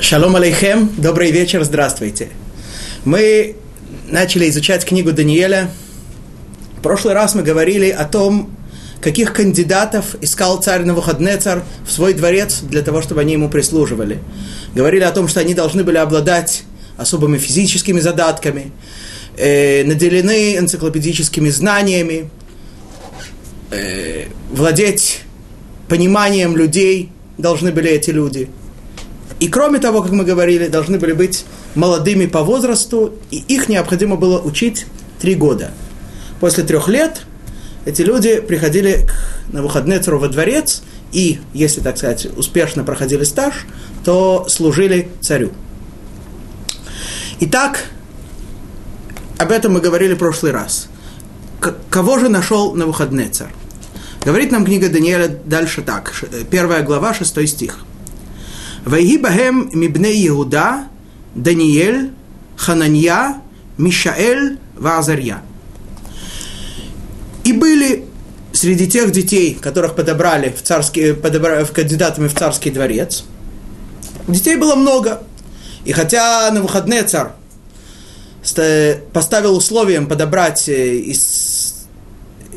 Шалом алейхем, добрый вечер, здравствуйте. Мы начали изучать книгу Даниэля. В прошлый раз мы говорили о том, каких кандидатов искал царь Навуходнецар в свой дворец для того, чтобы они ему прислуживали. Говорили о том, что они должны были обладать особыми физическими задатками, э, наделены энциклопедическими знаниями, э, владеть пониманием людей должны были эти люди – и кроме того, как мы говорили, должны были быть молодыми по возрасту, и их необходимо было учить три года. После трех лет эти люди приходили к Навуходнецеру во дворец, и, если, так сказать, успешно проходили стаж, то служили царю. Итак, об этом мы говорили в прошлый раз. К- кого же нашел Навуходнецер? Говорит нам книга Даниэля дальше так, первая глава, шестой стих – Вайги мибне Иуда, Даниэль, Хананья, Мишаэль, Вазарья. И были среди тех детей, которых подобрали в, царский, подобрали, в кандидатами в царский дворец, детей было много. И хотя на выходные царь поставил условием подобрать э, из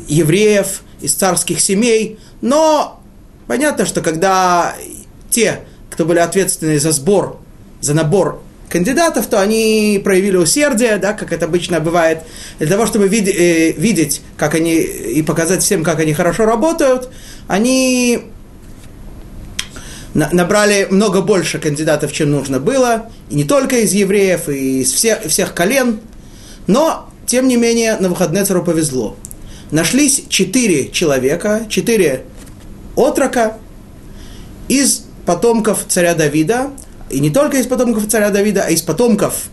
евреев, из царских семей, но понятно, что когда те, кто были ответственны за сбор, за набор кандидатов, то они проявили усердие, да, как это обычно бывает, для того, чтобы вид- э, видеть, как они, и показать всем, как они хорошо работают, они на- набрали много больше кандидатов, чем нужно было, и не только из евреев, и из всех, всех колен, но, тем не менее, на выходные цару повезло. Нашлись четыре человека, четыре отрока из потомков царя Давида, и не только из потомков царя Давида, а из потомков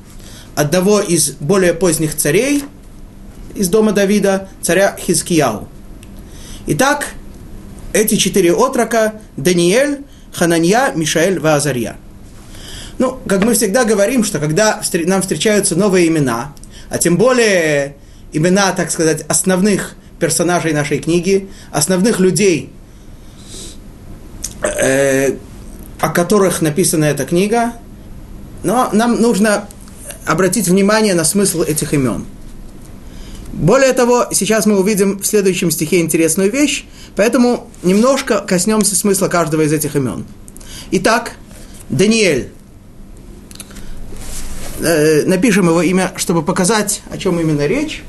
одного из более поздних царей из дома Давида, царя Хискияу. Итак, эти четыре отрока – Даниэль, Хананья, Мишаэль, Ваазарья. Ну, как мы всегда говорим, что когда нам встречаются новые имена, а тем более имена, так сказать, основных персонажей нашей книги, основных людей, э, о которых написана эта книга, но нам нужно обратить внимание на смысл этих имен. Более того, сейчас мы увидим в следующем стихе интересную вещь, поэтому немножко коснемся смысла каждого из этих имен. Итак, Даниэль. Э, напишем его имя, чтобы показать, о чем именно речь.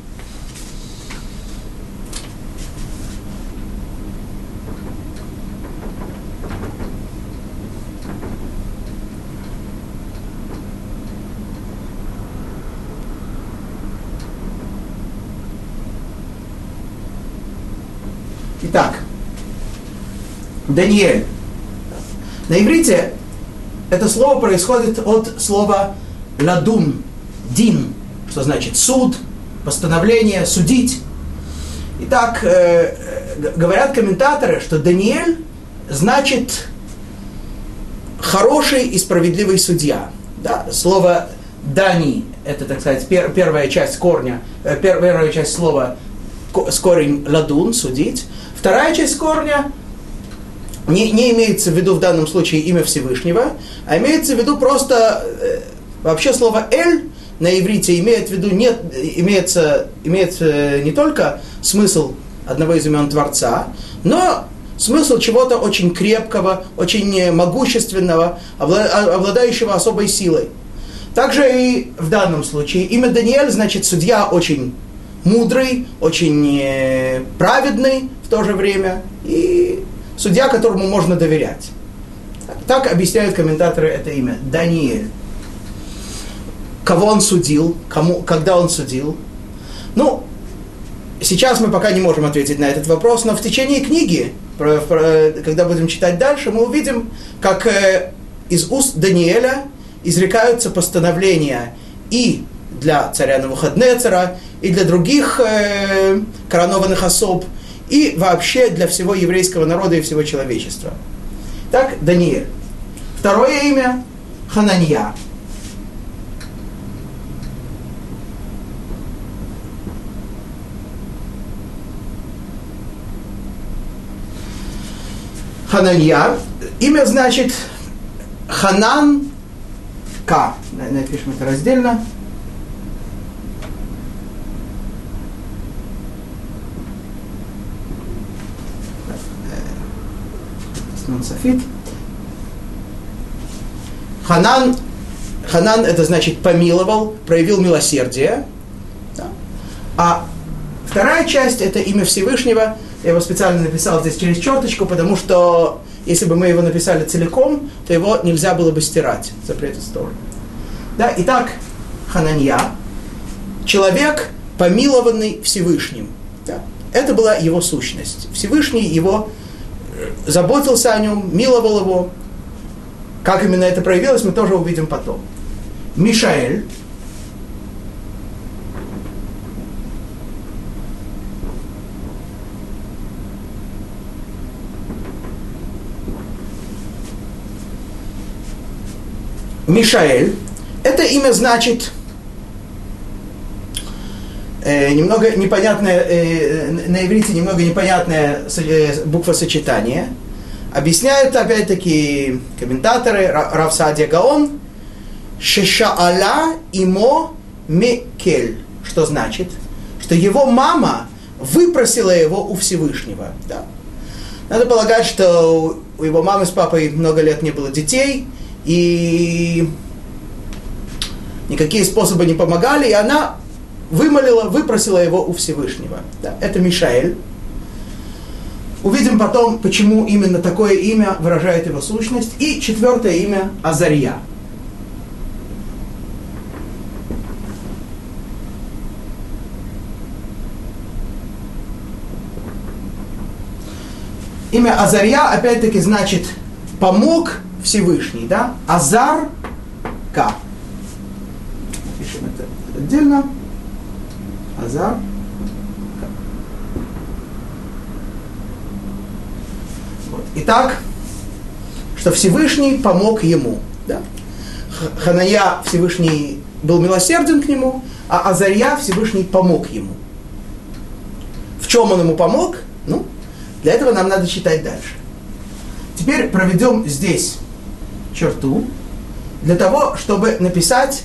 Итак, Даниэль. На иврите это слово происходит от слова ладун, дин, что значит суд, постановление, судить. Итак, э, говорят комментаторы, что Даниэль значит хороший и справедливый судья. Да? Слово Дани – это, так сказать, пер, первая часть корня, э, первая часть слова корень ладун, судить. Вторая часть корня не, не имеется в виду в данном случае имя Всевышнего, а имеется в виду просто э, вообще слово «эль» на иврите имеет в виду нет, имеется, имеет э, не только смысл одного из имен Творца, но смысл чего-то очень крепкого, очень могущественного, обладающего особой силой. Также и в данном случае имя Даниэль значит судья очень мудрый, очень праведный в то же время и судья, которому можно доверять. Так объясняют комментаторы это имя. Даниэль. Кого он судил, кому, когда он судил. Ну, сейчас мы пока не можем ответить на этот вопрос, но в течение книги, когда будем читать дальше, мы увидим, как э, из уст Даниэля изрекаются постановления и для царя Навуходнецера, и для других э, коронованных особ, и вообще для всего еврейского народа и всего человечества. Так, Даниэль. Второе имя – Хананья. Хананья. Имя значит Ханан К. Напишем это раздельно. Софит. Ханан, Ханан это значит помиловал, проявил милосердие. Да? А вторая часть это имя Всевышнего. Я его специально написал здесь через черточку, потому что если бы мы его написали целиком, то его нельзя было бы стирать. Запрет истории. Да? Итак, Хананья, человек, помилованный Всевышним. Да? Это была его сущность. Всевышний его заботился о нем, миловал его, как именно это проявилось, мы тоже увидим потом. Мишаэль. Мишаэль. Это имя значит э, немного непонятное, э, на иврите немного непонятное э, буквосочетание – Объясняют опять-таки комментаторы Рав Садия Гаон, Шешаала имо мекель, что значит, что его мама выпросила его у Всевышнего. Да. Надо полагать, что у его мамы с папой много лет не было детей, и никакие способы не помогали, и она вымолила, выпросила его у Всевышнего. Да. Это Мишаэль. Увидим потом, почему именно такое имя выражает его сущность. И четвертое имя – Азария. Имя Азария опять-таки значит помог Всевышний, да? Азар К. Пишем это отдельно. Азар Итак, что Всевышний помог ему. Да? Ханая Всевышний был милосерден к нему, а Азарья Всевышний помог ему. В чем он ему помог? Ну, для этого нам надо читать дальше. Теперь проведем здесь черту для того, чтобы написать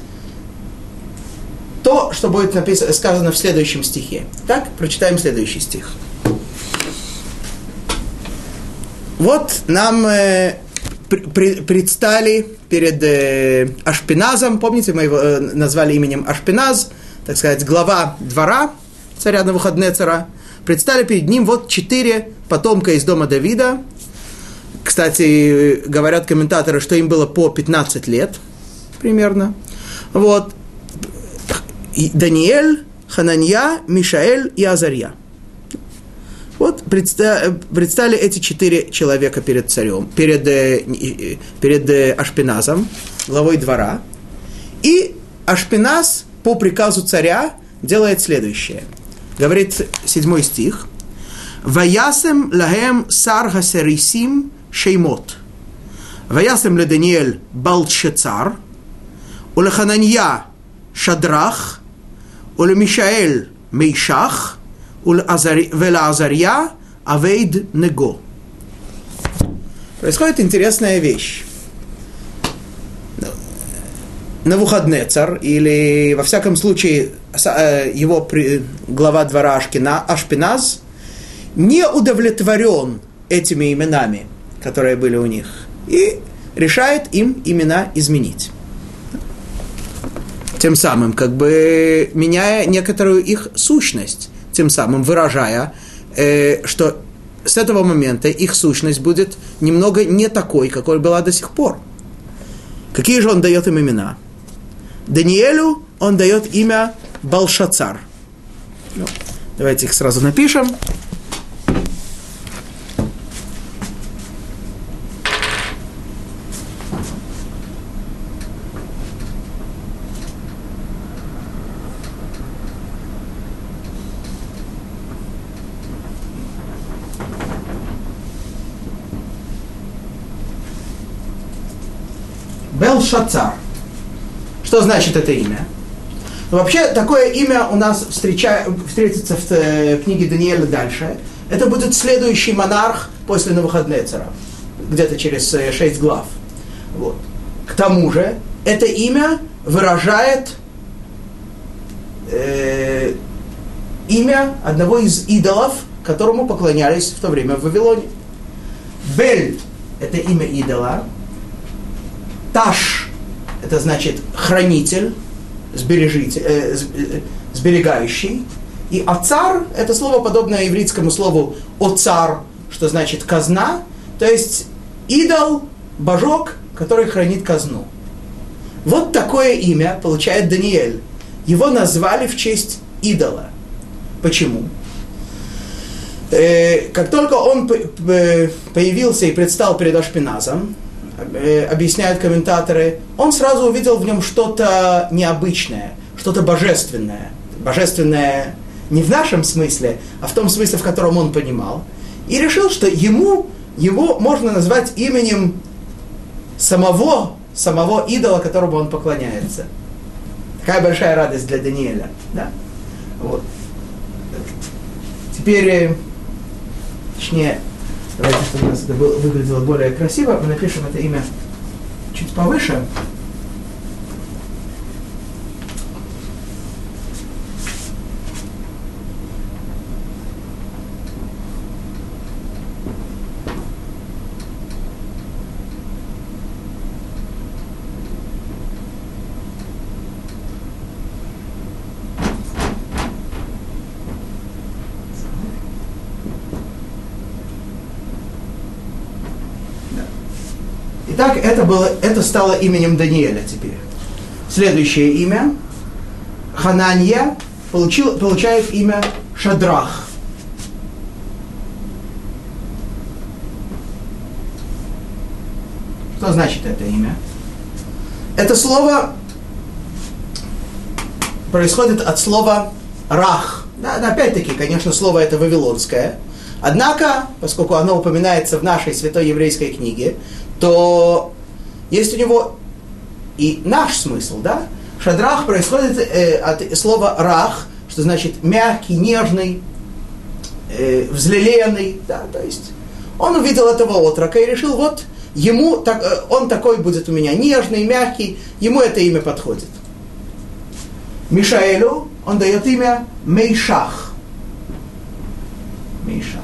то, что будет написано, сказано в следующем стихе. Так, прочитаем следующий стих. Вот нам э, при, предстали перед э, Ашпиназом, помните, мы его э, назвали именем Ашпиназ, так сказать, глава двора царя Навуходнецера, предстали перед ним вот четыре потомка из дома Давида. Кстати, говорят комментаторы, что им было по 15 лет примерно. Вот. Даниэль, Хананья, Мишаэль и Азарья – вот предстали эти четыре человека перед царем, перед, э, перед э, Ашпиназом, главой двора. И Ашпиназ по приказу царя делает следующее. Говорит седьмой стих. Ваясем лагем сар хасерисим шеймот. Ваясем ле Даниэль Балчецар, улехананья Шадрах, уле Мишаэль Мейшах, ולעזריה авейд него. Происходит интересная вещь. Навуходнецар, или во всяком случае его глава двора Ашкина, Ашпиназ, не удовлетворен этими именами, которые были у них, и решает им имена изменить. Тем самым, как бы меняя некоторую их сущность тем самым выражая, э, что с этого момента их сущность будет немного не такой, какой была до сих пор. Какие же он дает им имена? Даниэлю он дает имя Балшацар. Ну, давайте их сразу напишем. Шацар. Что значит это имя? Ну, вообще, такое имя у нас встреча... встретится в э, книге Даниэля дальше. Это будет следующий монарх после Навуходнецера, где-то через э, шесть глав. Вот. К тому же, это имя выражает э, имя одного из идолов, которому поклонялись в то время в Вавилоне. Бель – это имя идола. Таш – это значит хранитель, сбережитель, э, э, сберегающий. И оцар – это слово, подобное еврейскому слову оцар, что значит казна, то есть идол, божок, который хранит казну. Вот такое имя получает Даниэль. Его назвали в честь идола. Почему? Э, как только он появился и предстал перед Ашпиназом, э, объясняют комментаторы, он сразу увидел в нем что-то необычное, что-то божественное. Божественное не в нашем смысле, а в том смысле, в котором он понимал. И решил, что ему, его можно назвать именем самого, самого идола, которому он поклоняется. Такая большая радость для Даниэля. Да? Вот. Теперь, э, точнее, давайте, чтобы у нас это было, выглядело более красиво, мы напишем это имя чуть повыше. Итак, это, было, это стало именем Даниэля теперь. Следующее имя. Хананья получил, получает имя Шадрах. Что значит это имя? Это слово происходит от слова рах. Да, опять-таки, конечно, слово это вавилонское. Однако, поскольку оно упоминается в нашей святой еврейской книге, то есть у него и наш смысл, да? Шадрах происходит э, от слова рах, что значит мягкий, нежный, э, взлеленный, да, то есть он увидел этого отрока и решил, вот ему так, э, он такой будет у меня нежный, мягкий, ему это имя подходит. Мишаэлю он дает имя Мейшах. Мейшах.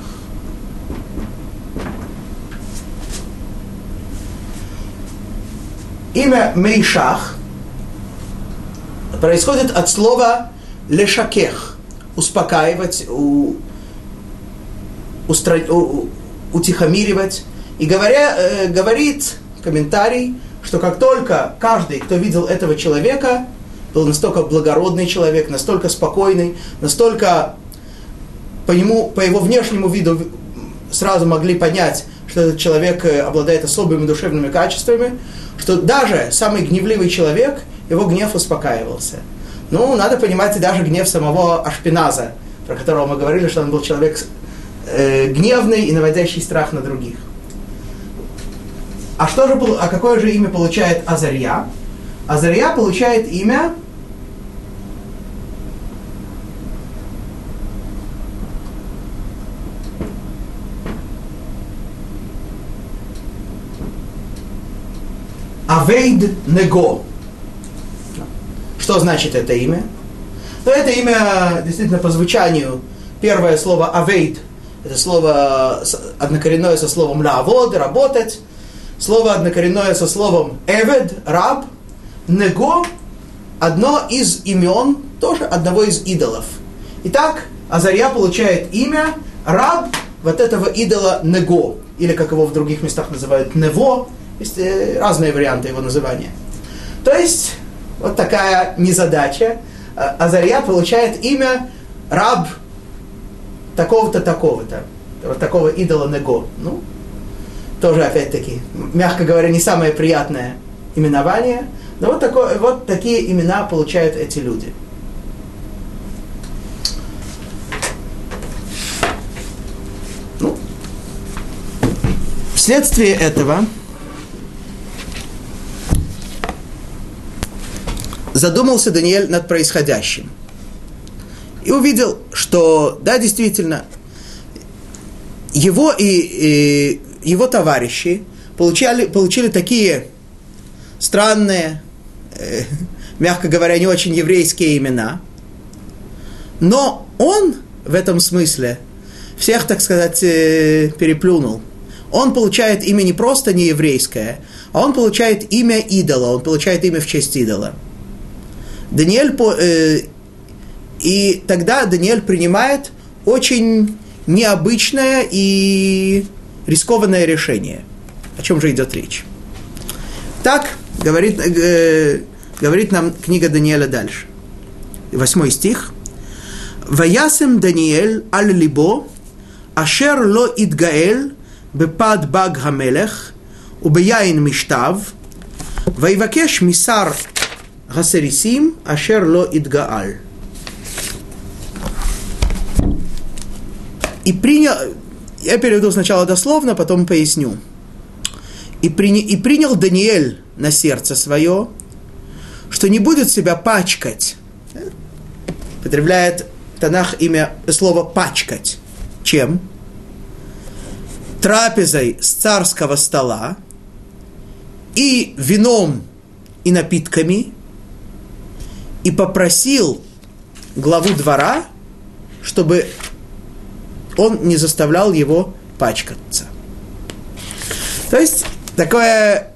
Имя Мейшах происходит от слова лешакех, успокаивать, у, устра, у, утихомиривать. И говоря, э, говорит комментарий, что как только каждый, кто видел этого человека, был настолько благородный человек, настолько спокойный, настолько по, нему, по его внешнему виду сразу могли понять, что этот человек э, обладает особыми душевными качествами, что даже самый гневливый человек, его гнев успокаивался. Ну, надо понимать и даже гнев самого Ашпиназа, про которого мы говорили, что он был человек э, гневный и наводящий страх на других. А, что же, а какое же имя получает Азарья? Азарья получает имя Авейд Него. Что значит это имя? Ну, это имя, действительно, по звучанию, первое слово Авейд, это слово однокоренное со словом лавод, работать. Слово однокоренное со словом эвед, раб. Него, одно из имен, тоже одного из идолов. Итак, Азарья получает имя раб вот этого идола Него, или как его в других местах называют Нево, есть э, разные варианты его называния. То есть, вот такая незадача. А, Азарья получает имя раб такого-то, такого-то. Вот такого идола Него. Ну, тоже, опять-таки, мягко говоря, не самое приятное именование. Но вот, такое, вот такие имена получают эти люди. Ну, вследствие этого задумался Даниэль над происходящим. И увидел, что, да, действительно, его и, и его товарищи получали, получили такие странные, э, мягко говоря, не очень еврейские имена. Но он в этом смысле всех, так сказать, э, переплюнул. Он получает имя не просто не еврейское, а он получает имя идола, он получает имя в честь идола. Даниэль, э, и тогда Даниэль принимает очень необычное и рискованное решение. О чем же идет речь? Так говорит, э, говорит нам книга Даниэля дальше. Восьмой стих. Ваясем Даниэль аль либо ашер ло идгаэль бепад баг хамелех убияин миштав ויבקש משר Гасерисим Ашерло Идгааль. И принял, я переведу сначала дословно, потом поясню. И, при, и принял Даниэль на сердце свое, что не будет себя пачкать. Потребляет Танах имя слово пачкать. Чем? Трапезой с царского стола и вином и напитками – и попросил главу двора, чтобы он не заставлял его пачкаться. То есть такое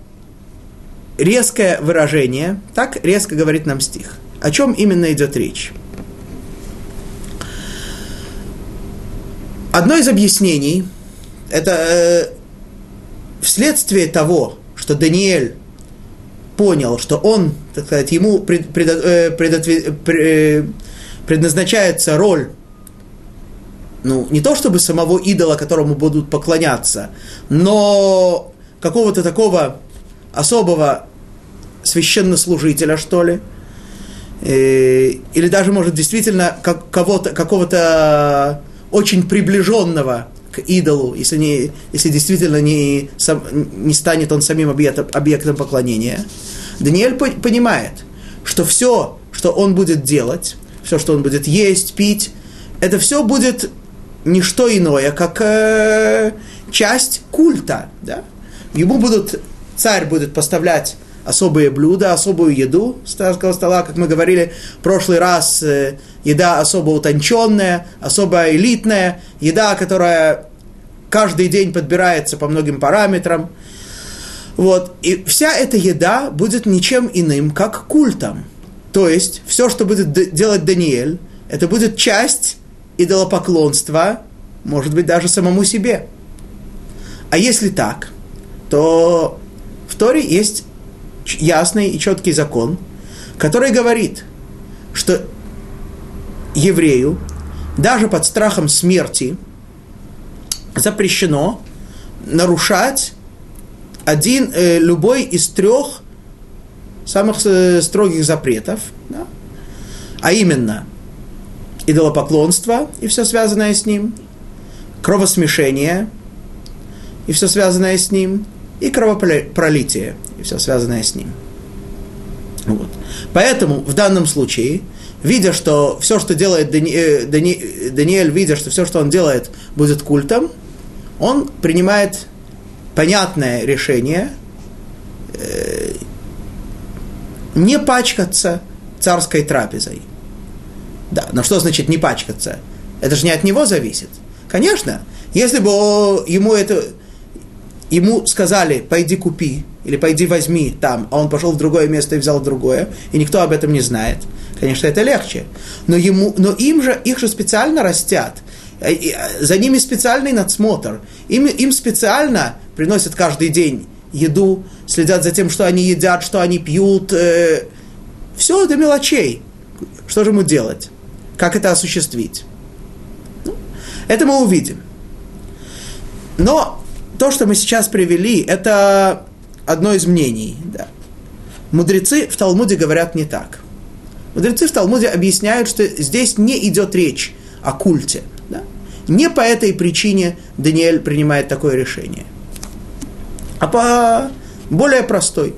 резкое выражение, так резко говорит нам стих. О чем именно идет речь? Одно из объяснений, это э, вследствие того, что Даниэль понял, что он, так сказать, ему пред, пред, э, пред, э, предназначается роль. Ну, не то чтобы самого идола, которому будут поклоняться, но какого-то такого особого священнослужителя, что ли, э, или даже, может, действительно как, кого-то, какого-то очень приближенного к идолу, если, не, если действительно не, сам, не станет он самим объектом, объектом поклонения. Даниэль понимает, что все, что он будет делать, все, что он будет есть, пить, это все будет не что иное, как э, часть культа. Да? Ему будут, царь будет поставлять особые блюда, особую еду с царского стола, как мы говорили в прошлый раз, э, еда особо утонченная, особо элитная, еда, которая каждый день подбирается по многим параметрам. Вот. И вся эта еда будет ничем иным, как культом. То есть, все, что будет делать Даниэль, это будет часть идолопоклонства, может быть, даже самому себе. А если так, то в Торе есть ясный и четкий закон, который говорит, что еврею даже под страхом смерти запрещено нарушать один, э, любой из трех самых э, строгих запретов, да? а именно идолопоклонство и все связанное с ним, кровосмешение и все связанное с ним, и кровопролитие и все связанное с ним. Вот. Поэтому в данном случае, видя, что все, что делает Дани, э, Дани, Даниэль, видя, что все, что он делает, будет культом, он принимает понятное решение э, не пачкаться царской трапезой – да, но что значит не пачкаться? Это же не от него зависит. Конечно, если бы ему это ему сказали, пойди купи, или пойди возьми там, а он пошел в другое место и взял другое, и никто об этом не знает, конечно, это легче. Но, ему, но им же, их же специально растят, э, э, за ними специальный надсмотр, им, им специально приносят каждый день еду, следят за тем, что они едят, что они пьют, э, все до мелочей. Что же ему делать? Как это осуществить? Ну, это мы увидим. Но то, что мы сейчас привели, это одно из мнений. Да. Мудрецы в Талмуде говорят не так. Мудрецы в Талмуде объясняют, что здесь не идет речь о культе. Да? Не по этой причине Даниэль принимает такое решение, а по более простой.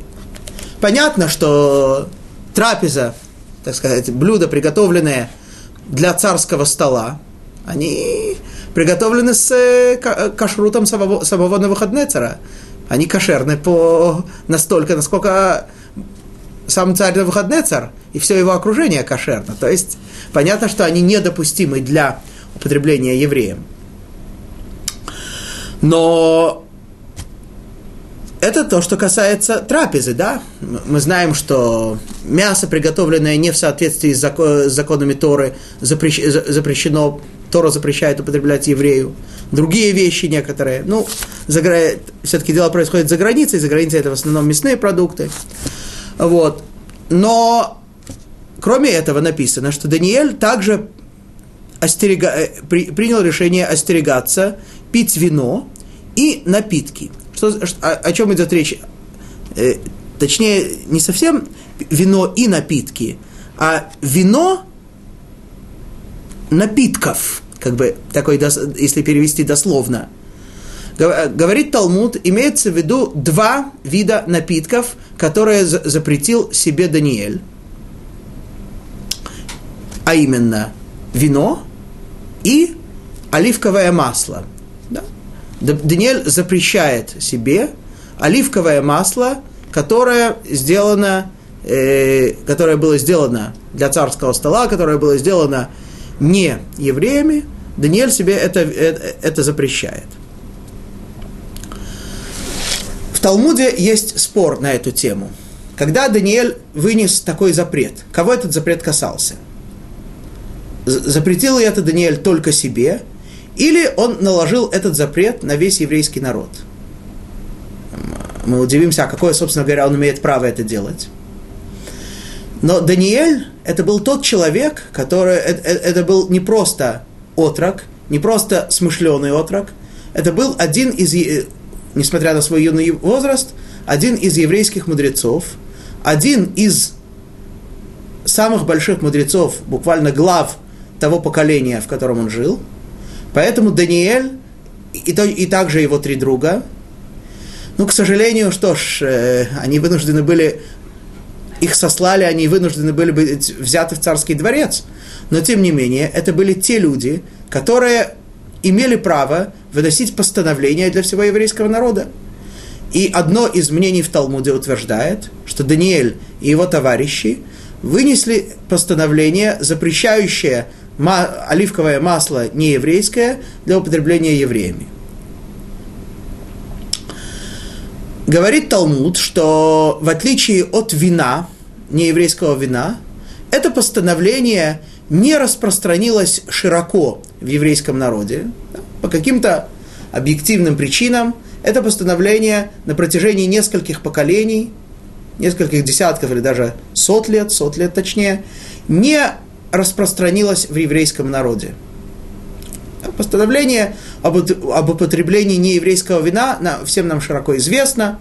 Понятно, что трапеза, так сказать, блюдо, приготовленное – для царского стола, они приготовлены с э, кашрутом самого, самого Навуходнецера. Они кошерны по настолько, насколько сам царь Навуходнецар и все его окружение кошерно. То есть понятно, что они недопустимы для употребления евреем. Но это то, что касается трапезы, да? Мы знаем, что мясо, приготовленное не в соответствии с законами Торы, запрещено, Тора запрещает употреблять еврею. Другие вещи некоторые, ну, за, все-таки дело происходит за границей, за границей это в основном мясные продукты. Вот. Но, кроме этого, написано, что Даниэль также остерега, э, при, принял решение остерегаться, пить вино и напитки – что, о, о чем идет речь? Э, точнее, не совсем вино и напитки, а вино напитков, как бы такой, если перевести дословно. Говорит Талмуд, имеется в виду два вида напитков, которые запретил себе Даниэль. А именно вино и оливковое масло – Даниэль запрещает себе оливковое масло, которое сделано, э, которое было сделано для царского стола, которое было сделано не евреями, Даниэль себе это, это, это запрещает. В Талмуде есть спор на эту тему. Когда Даниэль вынес такой запрет, кого этот запрет касался? Запретил ли это Даниэль только себе – или он наложил этот запрет на весь еврейский народ. Мы удивимся, а какое, собственно говоря, он имеет право это делать. Но Даниэль – это был тот человек, который… Это, э, это был не просто отрок, не просто смышленый отрок, это был один из, несмотря на свой юный возраст, один из еврейских мудрецов, один из самых больших мудрецов, буквально глав того поколения, в котором он жил – Поэтому Даниэль и, то, и также его три друга, ну, к сожалению, что ж, э, они вынуждены были, их сослали, они вынуждены были быть взяты в царский дворец. Но, тем не менее, это были те люди, которые имели право выносить постановления для всего еврейского народа. И одно из мнений в Талмуде утверждает, что Даниэль и его товарищи вынесли постановление, запрещающее оливковое масло не еврейское для употребления евреями. Говорит Талмуд, что в отличие от вина, нееврейского вина, это постановление не распространилось широко в еврейском народе. По каким-то объективным причинам это постановление на протяжении нескольких поколений, нескольких десятков или даже сот лет, сот лет точнее, не распространилось в еврейском народе. Постановление об, об употреблении нееврейского вина на, всем нам широко известно,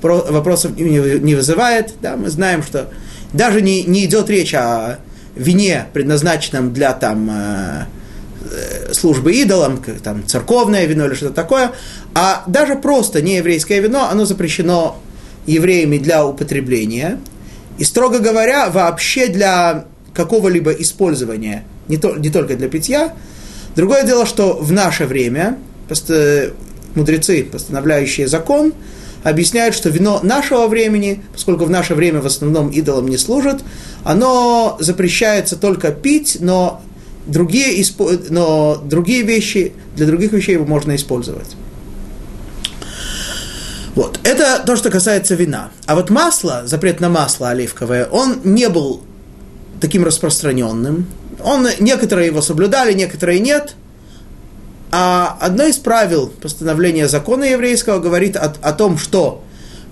про, вопросов не, вызывает. Да, мы знаем, что даже не, не идет речь о вине, предназначенном для там, э, э службы идолам, там, церковное вино или что-то такое, а даже просто нееврейское вино, оно запрещено евреями для употребления. И, строго говоря, вообще для какого-либо использования, не, то, не только для питья. Другое дело, что в наше время просто мудрецы, постановляющие закон, объясняют, что вино нашего времени, поскольку в наше время в основном идолам не служат, оно запрещается только пить, но другие, но другие вещи, для других вещей его можно использовать. Вот. Это то, что касается вина. А вот масло, запрет на масло оливковое, он не был таким распространенным. Он, некоторые его соблюдали, некоторые нет. А одно из правил постановления закона еврейского говорит о, о том, что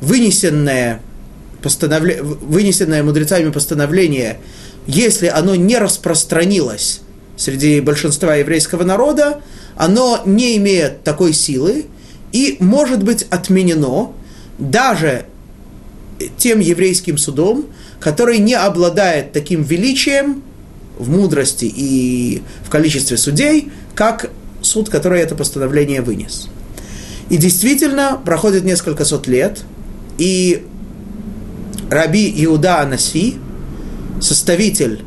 вынесенное, постановле, вынесенное мудрецами постановление, если оно не распространилось среди большинства еврейского народа, оно не имеет такой силы и может быть отменено даже тем еврейским судом, который не обладает таким величием в мудрости и в количестве судей, как суд, который это постановление вынес. И действительно, проходит несколько сот лет, и Раби Иуда Анаси, составитель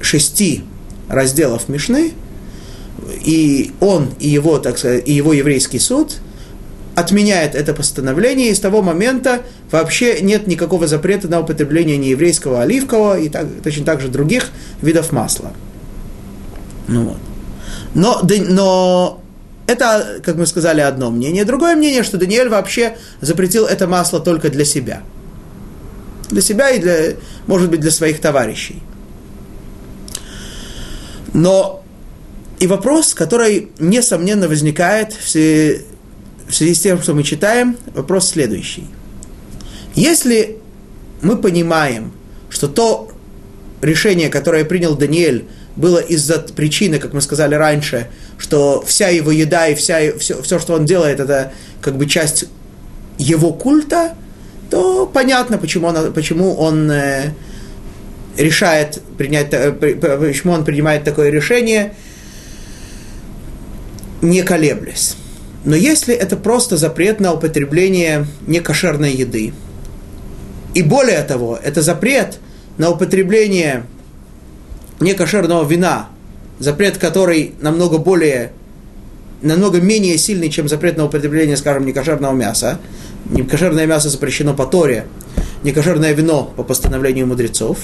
шести разделов Мишны, и он, и его, так сказать, и его еврейский суд отменяет это постановление, и с того момента вообще нет никакого запрета на употребление нееврейского оливкового и так, точно так же других видов масла. Ну вот. Но, но это, как мы сказали, одно мнение. Другое мнение, что Даниэль вообще запретил это масло только для себя. Для себя и, для, может быть, для своих товарищей. Но и вопрос, который, несомненно, возникает в связи, в связи с тем, что мы читаем, вопрос следующий. Если мы понимаем, что то решение, которое принял Даниэль, было из-за причины, как мы сказали раньше, что вся его еда и вся, все, все, что он делает, это как бы часть его культа, то понятно, почему он, почему он э, решает принять, почему он принимает такое решение, не колеблясь. Но если это просто запрет на употребление некошерной еды, и более того, это запрет на употребление некошерного вина, запрет который намного более, намного менее сильный, чем запрет на употребление, скажем, некошерного мяса. Некошерное мясо запрещено по Торе, некошерное вино по постановлению мудрецов.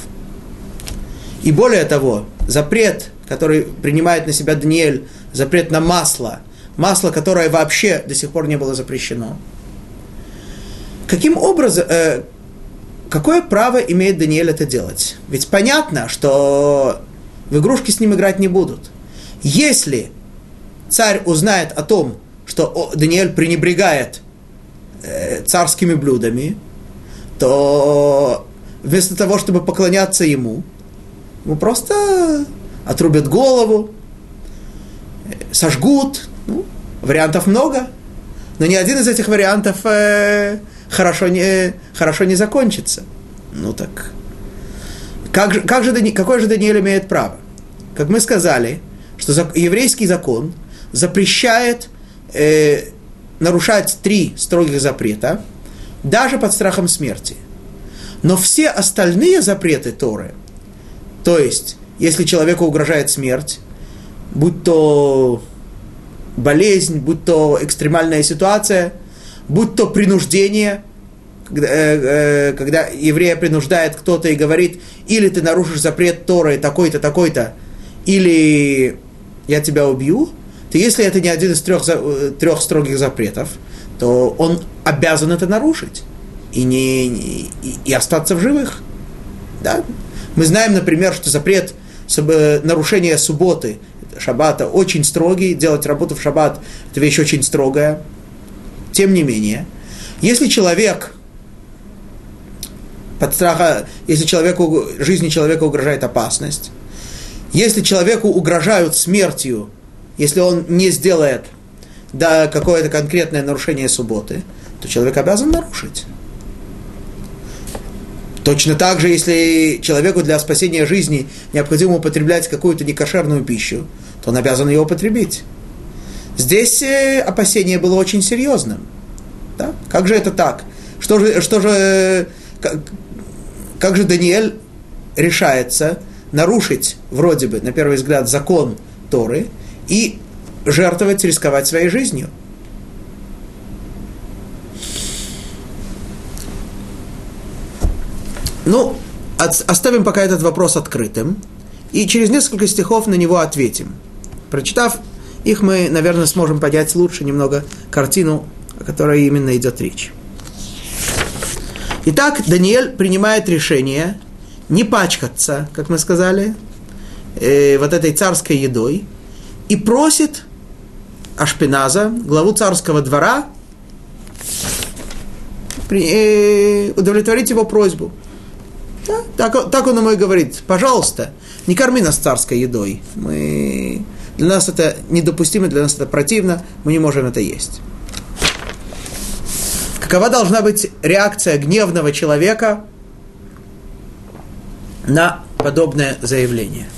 И более того, запрет, который принимает на себя Даниэль, запрет на масло, масло, которое вообще до сих пор не было запрещено. Каким образом, э, какое право имеет Даниэль это делать? Ведь понятно, что в игрушки с ним играть не будут. Если царь узнает о том, что Даниэль пренебрегает э, царскими блюдами, то вместо того, чтобы поклоняться ему, ему просто отрубят голову, сожгут. Ну, вариантов много, но ни один из этих вариантов э, хорошо, не, хорошо не закончится. Ну так, как же, как же, какой же Даниэль имеет право? как мы сказали, что еврейский закон запрещает э, нарушать три строгих запрета, даже под страхом смерти. Но все остальные запреты Торы, то есть, если человеку угрожает смерть, будь то болезнь, будь то экстремальная ситуация, будь то принуждение, когда, э, э, когда еврея принуждает кто-то и говорит, или ты нарушишь запрет Торы такой-то, такой-то, или я тебя убью, то если это не один из трех, э, трех строгих запретов, то он обязан это нарушить и, не, и, и остаться в живых. Да? Мы знаем, например, что запрет нарушения субботы, шаббата, очень строгий, делать работу в шаббат – это вещь очень строгая. Тем не менее, если человек под страха, если человеку, жизни человека угрожает опасность, если человеку угрожают смертью, если он не сделает да, какое-то конкретное нарушение субботы, то человек обязан нарушить. Точно так же, если человеку для спасения жизни необходимо употреблять какую-то некошерную пищу, то он обязан ее употребить. Здесь э, опасение было очень серьезным. Да? Как же это так? Что же, что же, как, как же Даниэль решается нарушить, вроде бы, на первый взгляд, закон Торы и жертвовать, рисковать своей жизнью. Ну, от, оставим пока этот вопрос открытым, и через несколько стихов на него ответим. Прочитав их, мы, наверное, сможем понять лучше немного картину, о которой именно идет речь. Итак, Даниэль принимает решение – не пачкаться, как мы сказали, э, вот этой царской едой, и просит Ашпиназа, главу царского двора, при, э, удовлетворить его просьбу. Да? Так, так он ему и говорит, пожалуйста, не корми нас царской едой. Мы, для нас это недопустимо, для нас это противно, мы не можем это есть. Какова должна быть реакция гневного человека на подобное заявление.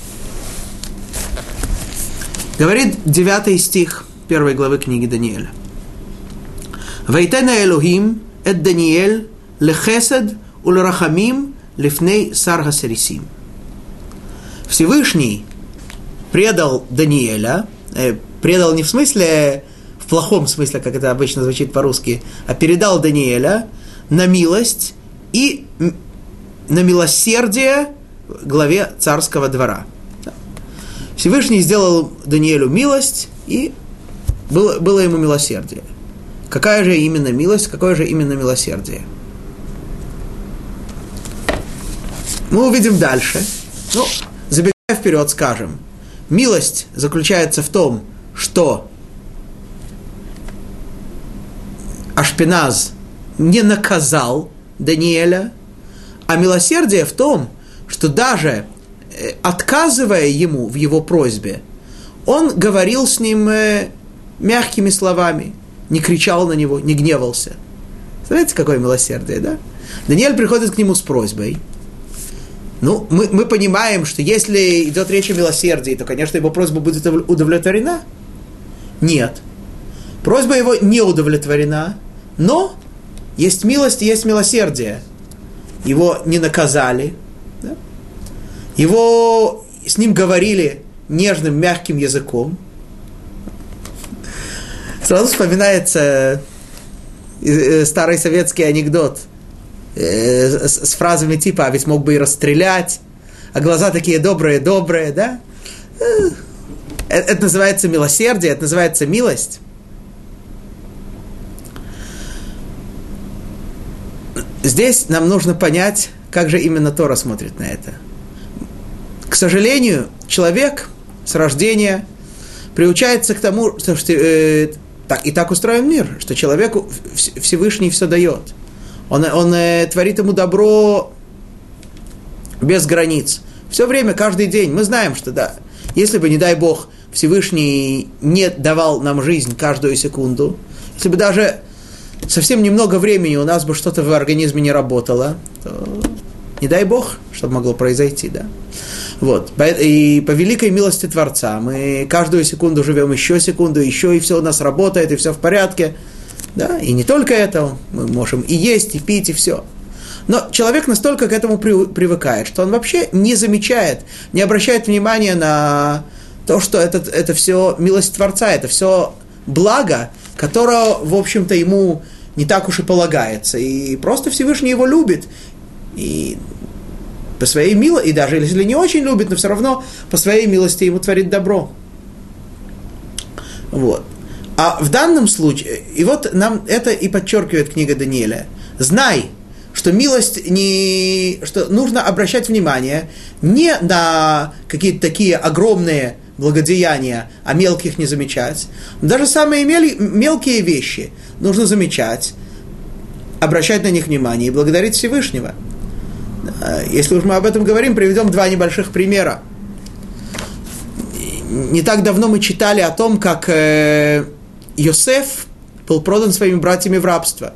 Говорит девятый стих первой главы книги Даниэля. Вайтена Элохим эт Даниэль лехесед улрахамим лифней сарга сарисим. Всевышний предал Даниэля, э, предал не в смысле в плохом смысле, как это обычно звучит по-русски, а передал Даниэля на милость и на милосердие главе царского двора. Всевышний сделал Даниэлю милость, и было, было ему милосердие. Какая же именно милость, какое же именно милосердие? Мы увидим дальше. Ну, забегая вперед, скажем. Милость заключается в том, что Ашпиназ не наказал Даниэля, а милосердие в том, что даже э, отказывая ему в его просьбе, он говорил с ним э, мягкими словами, не кричал на него, не гневался. Знаете, какое милосердие, да? Даниэль приходит к нему с просьбой. Ну, мы, мы понимаем, что если идет речь о милосердии, то, конечно, его просьба будет удовлетворена. Нет. Просьба его не удовлетворена, но есть милость и есть милосердие. Его не наказали, да? его с ним говорили нежным, мягким языком. Сразу вспоминается э, старый советский анекдот э, с, с фразами типа «а ведь мог бы и расстрелять», а глаза такие добрые-добрые, да? Э, это, это называется милосердие, это называется милость. Здесь нам нужно понять, как же именно Тора смотрит на это. К сожалению, человек с рождения приучается к тому, что э, так, и так устроен мир, что человеку Всевышний все дает. Он, он э, творит ему добро без границ. Все время, каждый день. Мы знаем, что да, если бы, не дай Бог, Всевышний не давал нам жизнь каждую секунду, если бы даже совсем немного времени у нас бы что-то в организме не работало, то не дай Бог, чтобы могло произойти, да. Вот. И по великой милости Творца мы каждую секунду живем еще секунду, еще и все у нас работает, и все в порядке. Да? И не только это, мы можем и есть, и пить, и все. Но человек настолько к этому привыкает, что он вообще не замечает, не обращает внимания на то, что это, это все милость Творца, это все благо, которое, в общем-то, ему не так уж и полагается. И просто Всевышний его любит. И по своей милости, и даже если не очень любит, но все равно по своей милости ему творит добро. Вот. А в данном случае, и вот нам это и подчеркивает книга Даниэля. Знай, что милость не, что нужно обращать внимание не на какие-то такие огромные благодеяния, а мелких не замечать. Даже самые мел, мелкие вещи нужно замечать, обращать на них внимание и благодарить Всевышнего. Если уж мы об этом говорим, приведем два небольших примера. Не так давно мы читали о том, как э, Йосеф был продан своими братьями в рабство.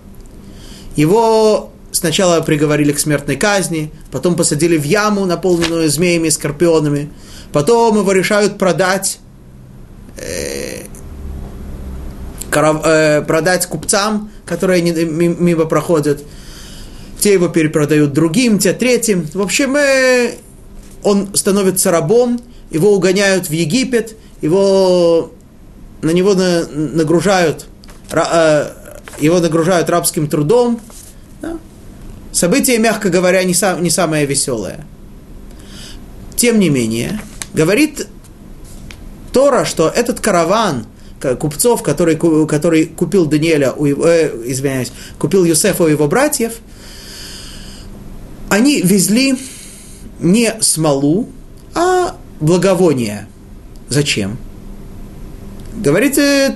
Его сначала приговорили к смертной казни, потом посадили в яму, наполненную змеями и скорпионами. Потом его решают продать, э, коров, э, продать купцам, которые мимо проходят те его перепродают другим, те третьим. В общем, э, он становится рабом, его угоняют в Египет, его, на него на, нагружают, э, его нагружают рабским трудом. Да? Событие, мягко говоря, не, сам, не самое веселое. Тем не менее, говорит Тора, что этот караван купцов, который, который купил Даниэля, у его, э, извиняюсь, купил Юсефа у его братьев – они везли не смолу, а благовоние. Зачем? Говорит э,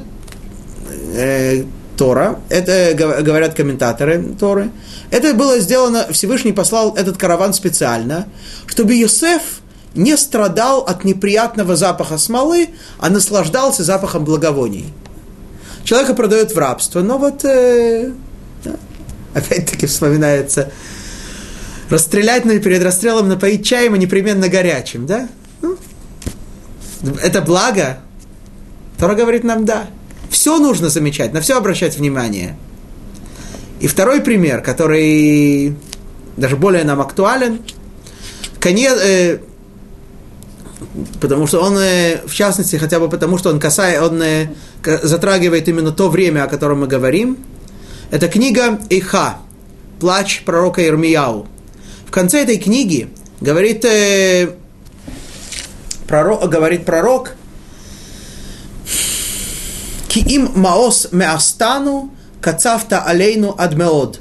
Тора, это говорят комментаторы Торы, это было сделано, Всевышний послал этот караван специально, чтобы Йосеф не страдал от неприятного запаха смолы, а наслаждался запахом благовоний. Человека продают в рабство, но вот э, опять-таки вспоминается расстрелять но перед расстрелом напоить чаем и непременно горячим, да? Ну, это благо. Тора говорит нам да. Все нужно замечать, на все обращать внимание. И второй пример, который даже более нам актуален, конец, э, потому что он, э, в частности, хотя бы потому, что он касает, он э, затрагивает именно то время, о котором мы говорим. Это книга Иха, плач пророка Ирмияу. В конце этой книги говорит, э, пророк, говорит пророк, Киим маос меастану кацавта алейну адмеод.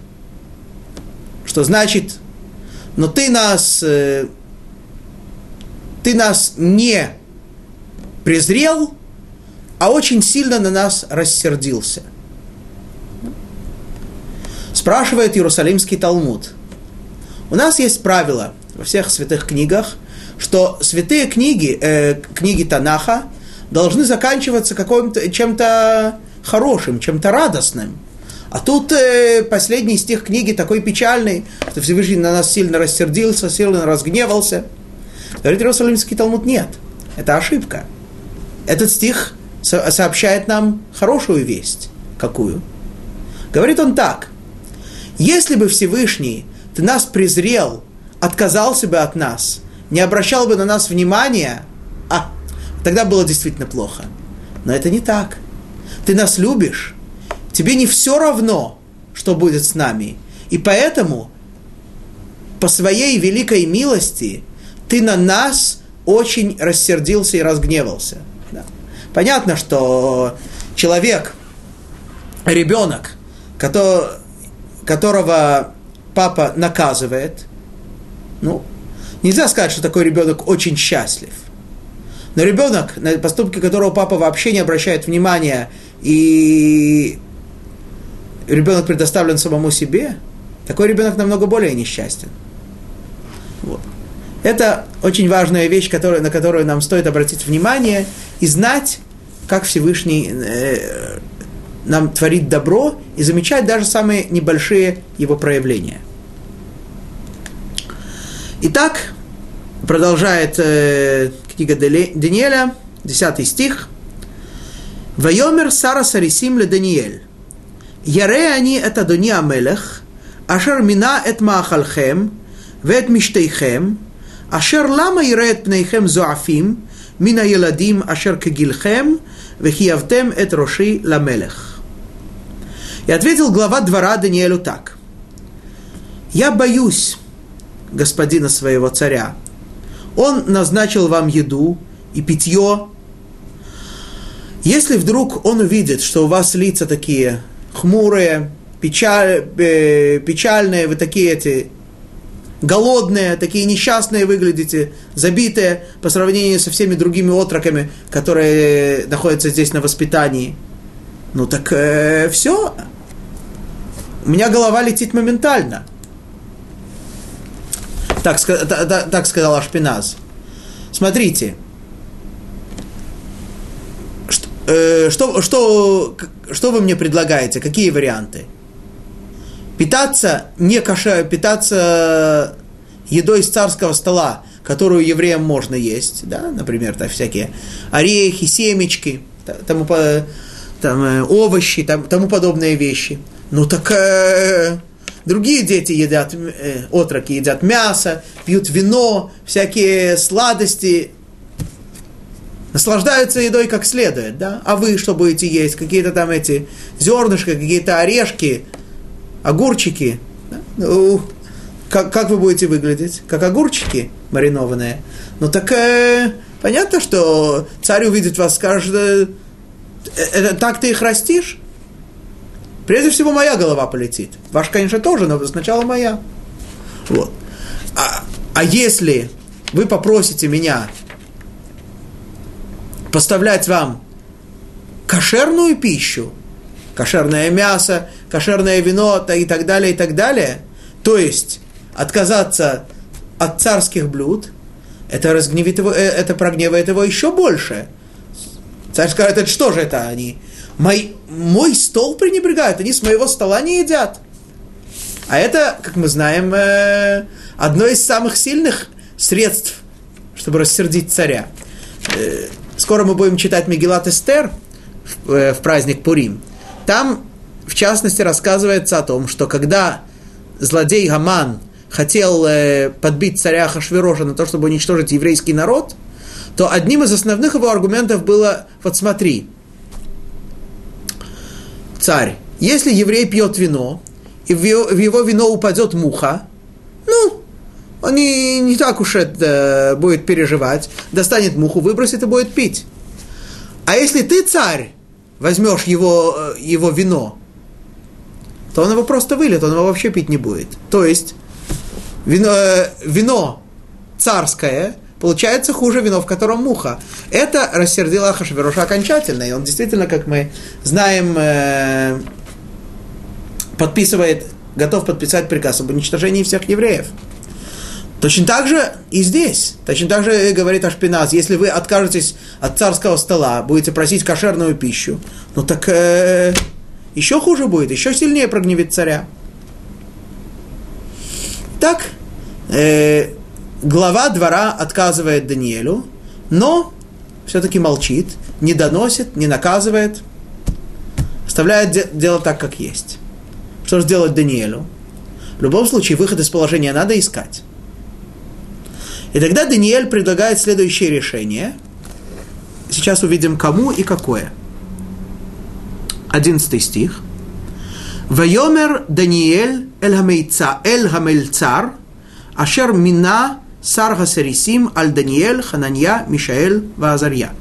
Что значит, но ты нас, э, ты нас не презрел, а очень сильно на нас рассердился. Спрашивает Иерусалимский Талмуд. У нас есть правило во всех святых книгах, что святые книги, э, книги Танаха, должны заканчиваться каким-то, чем-то хорошим, чем-то радостным. А тут э, последний стих книги такой печальный, что Всевышний на нас сильно рассердился, сильно разгневался. Говорит Иерусалимский Талмуд, нет, это ошибка. Этот стих со- сообщает нам хорошую весть. Какую? Говорит он так. Если бы Всевышний ты нас презрел, отказался бы от нас, не обращал бы на нас внимания, а, тогда было действительно плохо. Но это не так. Ты нас любишь, тебе не все равно, что будет с нами. И поэтому по своей великой милости ты на нас очень рассердился и разгневался. Да. Понятно, что человек, ребенок, которого папа наказывает, ну, нельзя сказать, что такой ребенок очень счастлив. Но ребенок, на поступки которого папа вообще не обращает внимания, и ребенок предоставлен самому себе, такой ребенок намного более несчастен. Вот. Это очень важная вещь, которая, на которую нам стоит обратить внимание и знать, как Всевышний э, нам творит добро и замечать даже самые небольшие его проявления. Итак, продолжает э, книга Даниэля, 10 стих. Вайомер Сара Сарисим ле Даниэль. Яре они это Дони Амелех, ашер мина эт маахалхем, ואת משתיכם, אשר למה יראה את פניכם זועפים מן הילדים אשר כגילכם, וחייבתם את ראשי למלך. И ответил глава двора Даниэлю так. «Я боюсь господина своего царя. он назначил вам еду и питье. Если вдруг он увидит, что у вас лица такие хмурые, печаль, э, печальные, вы такие эти голодные, такие несчастные выглядите, забитые по сравнению со всеми другими отроками, которые находятся здесь на воспитании. Ну так э, все. У меня голова летит моментально. Так, так, так сказал Ашпиназ. Смотрите. Что, э, что, что, что вы мне предлагаете? Какие варианты? Питаться не каша, питаться едой с царского стола, которую евреям можно есть, да, например, так, всякие орехи, семечки, тому, там, э, овощи, там, тому подобные вещи. Ну так э, другие дети едят, э, отроки едят мясо, пьют вино, всякие сладости, наслаждаются едой как следует, да? А вы что будете есть? Какие-то там эти зернышки, какие-то орешки, огурчики. Да? Ну, как, как вы будете выглядеть? Как огурчики маринованные. Ну так э, понятно, что царь увидит вас, скажет, э, э, так ты их растишь? Прежде всего моя голова полетит. Ваш, конечно, тоже, но сначала моя. Вот. А, а если вы попросите меня поставлять вам кошерную пищу, кошерное мясо, кошерное вино и так далее, и так далее, то есть отказаться от царских блюд, это разгневит его, это прогневает его еще больше. Царь скажет, это что же это они? Мой, мой стол пренебрегают, они с моего стола не едят. А это, как мы знаем, э, одно из самых сильных средств, чтобы рассердить царя. Э, скоро мы будем читать Мегилат Эстер э, в праздник Пурим. Там, в частности, рассказывается о том, что когда злодей Гаман хотел подбить царя Хашвироша на то, чтобы уничтожить еврейский народ, то одним из основных его аргументов было, вот смотри, царь, если еврей пьет вино, и в его, вино упадет муха, ну, он не, не так уж это будет переживать, достанет муху, выбросит и будет пить. А если ты, царь, возьмешь его, э, его вино, то он его просто вылет, он его вообще пить не будет. То есть вино, э, вино царское получается хуже вино, в котором муха. Это рассердило Ахашвероша окончательно, и он действительно, как мы знаем, э, подписывает, готов подписать приказ об уничтожении всех евреев. Точно так же и здесь. Точно так же говорит Ашпиназ, если вы откажетесь от царского стола, будете просить кошерную пищу, ну так э, еще хуже будет, еще сильнее прогневит царя. Так, э, глава двора отказывает Даниэлю, но все-таки молчит, не доносит, не наказывает, оставляет де- дело так, как есть. Что же сделать Даниэлю? В любом случае, выход из положения надо искать. И тогда Даниэль предлагает следующее решение. Сейчас увидим, кому и какое. Одиннадцатый стих. Вайомер Даниэль эль хамельцар ашер мина сар хасарисим аль Даниэль Хананья Мишаэль Вазарья.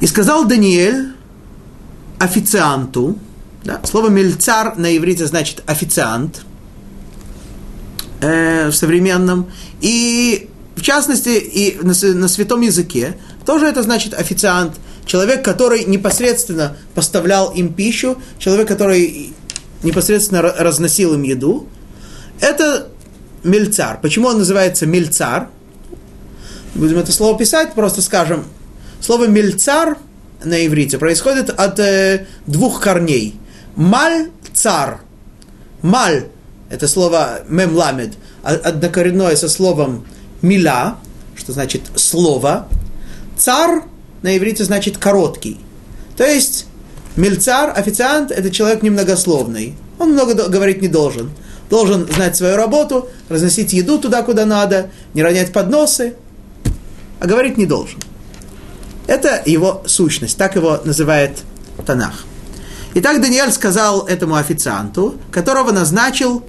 И сказал Даниэль официанту, да, слово мельцар на иврите значит официант э, в современном, и в частности и на, на святом языке тоже это значит официант, человек, который непосредственно поставлял им пищу, человек, который непосредственно разносил им еду. Это мельцар. Почему он называется мельцар? Будем это слово писать, просто скажем. Слово мельцар на иврите происходит от э, двух корней. Маль-цар. Маль – это слово мемламед, однокоренное со словом мила, что значит слово. Цар на иврите значит короткий. То есть мельцар, официант – это человек немногословный. Он много говорить не должен. Должен знать свою работу, разносить еду туда, куда надо, не ронять подносы, а говорить не должен. Это его сущность, так его называет Танах. Итак, Даниэль сказал этому официанту, которого назначил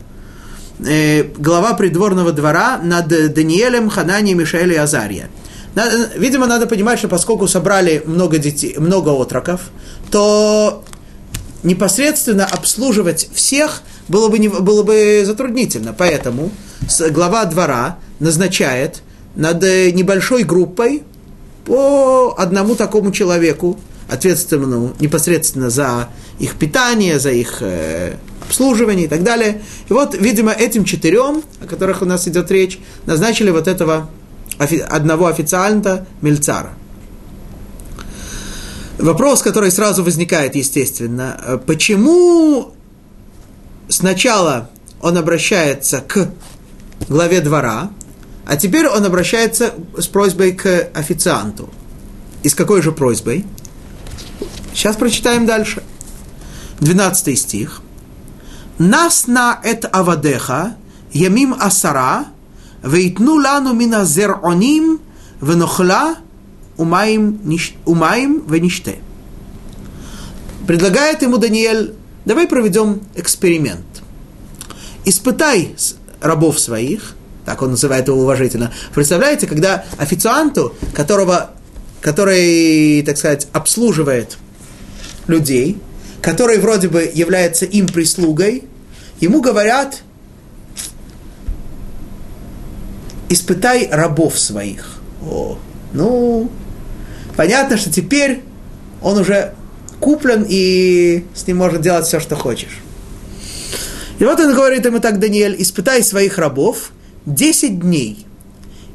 э, глава придворного двора над Даниэлем, Хананией, Мишаэлем и Азария. Надо, видимо, надо понимать, что поскольку собрали много детей, много отроков, то непосредственно обслуживать всех было бы, не, было бы затруднительно. Поэтому глава двора назначает над небольшой группой по одному такому человеку, ответственному непосредственно за их питание, за их э, обслуживание и так далее. И вот, видимо, этим четырем, о которых у нас идет речь, назначили вот этого офи- одного официанта Мельцара. Вопрос, который сразу возникает, естественно, э, почему сначала он обращается к главе двора, а теперь он обращается с просьбой к официанту. И с какой же просьбой? Сейчас прочитаем дальше. 12 стих. Нас на эт авадеха, ямим асара, вейтну лану мина зероним, венохла, умаем, умаем вениште. Предлагает ему Даниэль, давай проведем эксперимент. Испытай рабов своих, так он называет его уважительно. Представляете, когда официанту, которого, который, так сказать, обслуживает людей, который вроде бы является им прислугой, ему говорят, испытай рабов своих. О, ну, понятно, что теперь он уже куплен и с ним может делать все, что хочешь. И вот он говорит ему так, Даниэль, испытай своих рабов 10 дней.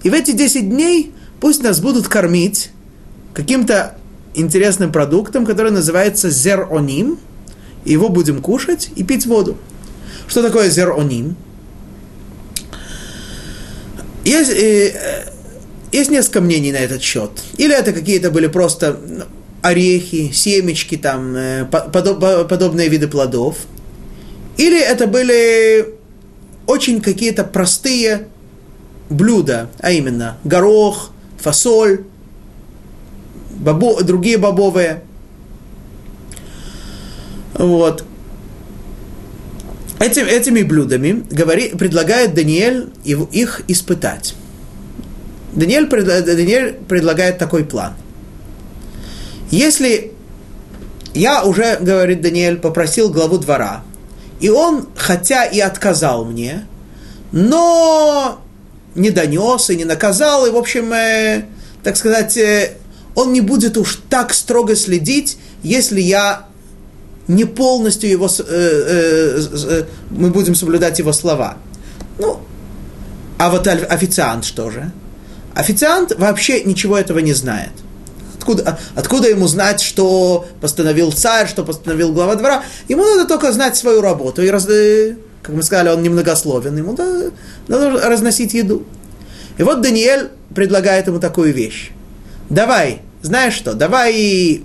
И в эти 10 дней пусть нас будут кормить каким-то интересным продуктом, который называется зероним. Его будем кушать и пить воду. Что такое зероним? Есть, э, есть несколько мнений на этот счет. Или это какие-то были просто ну, орехи, семечки, там, э, подоб, подобные виды плодов. Или это были очень какие-то простые блюда, а именно горох, фасоль, бобо, другие бобовые. Вот. Этим, этими блюдами говори, предлагает Даниэль их испытать. Даниэль, Даниэль предлагает такой план. Если я уже, говорит Даниэль, попросил главу двора, и он, хотя и отказал мне, но не донес и не наказал, и, в общем, э, так сказать, э, он не будет уж так строго следить, если я не полностью его, э, э, э, мы будем соблюдать его слова. Ну, а вот официант что же? Официант вообще ничего этого не знает. Откуда, откуда ему знать, что постановил царь, что постановил глава двора? Ему надо только знать свою работу. И, раз, э, как мы сказали, он немногословен. Ему надо, надо разносить еду. И вот Даниэль предлагает ему такую вещь. Давай, знаешь что, давай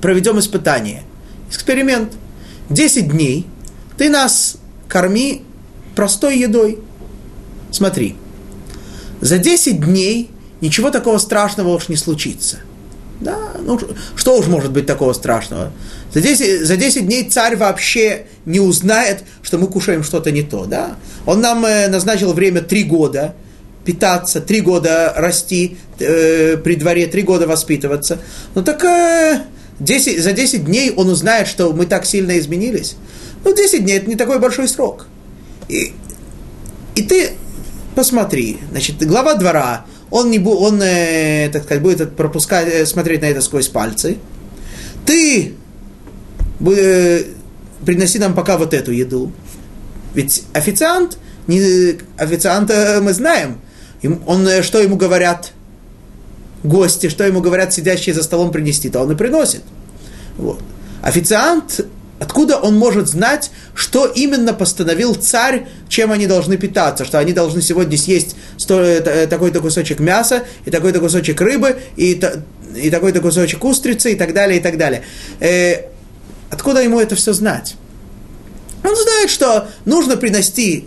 проведем испытание. Эксперимент. Десять дней ты нас корми простой едой. Смотри, за 10 дней ничего такого страшного уж не случится. Да, ну что уж может быть такого страшного? За 10, за 10 дней царь вообще не узнает, что мы кушаем что-то не то. Да? Он нам э, назначил время 3 года питаться, 3 года расти э, при дворе, 3 года воспитываться. Ну так э, 10, за 10 дней он узнает, что мы так сильно изменились. Ну 10 дней это не такой большой срок. И, и ты посмотри, значит, глава двора, он, не, он э, так сказать, будет пропускать, э, смотреть на это сквозь пальцы. Ты э, приноси нам пока вот эту еду. Ведь официант, не, официанта мы знаем, он, э, что ему говорят гости, что ему говорят сидящие за столом принести, то он и приносит. Вот. Официант Откуда он может знать, что именно постановил царь, чем они должны питаться? Что они должны сегодня съесть э, такой-то кусочек мяса, и такой-то кусочек рыбы, и, и такой-то кусочек устрицы, и так далее, и так далее. Э, откуда ему это все знать? Он знает, что нужно принести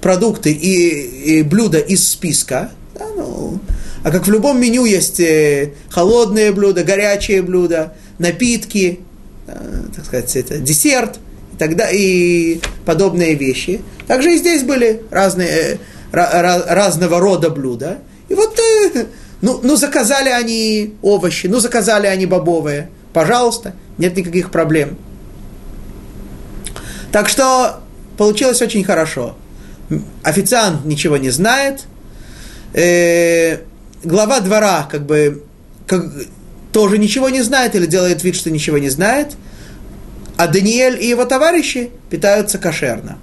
продукты и, и блюда из списка. Да, ну, а как в любом меню есть э, холодные блюда, горячие блюда, напитки – так сказать, это десерт и тогда и подобные вещи. Также и здесь были разные, э, разного рода блюда. И вот, э, ну, ну, заказали они овощи, ну, заказали они бобовые. Пожалуйста, нет никаких проблем. Так что получилось очень хорошо. Официант ничего не знает. Э, глава двора как бы как, тоже ничего не знает или делает вид, что ничего не знает, а Даниэль и его товарищи питаются кошерно.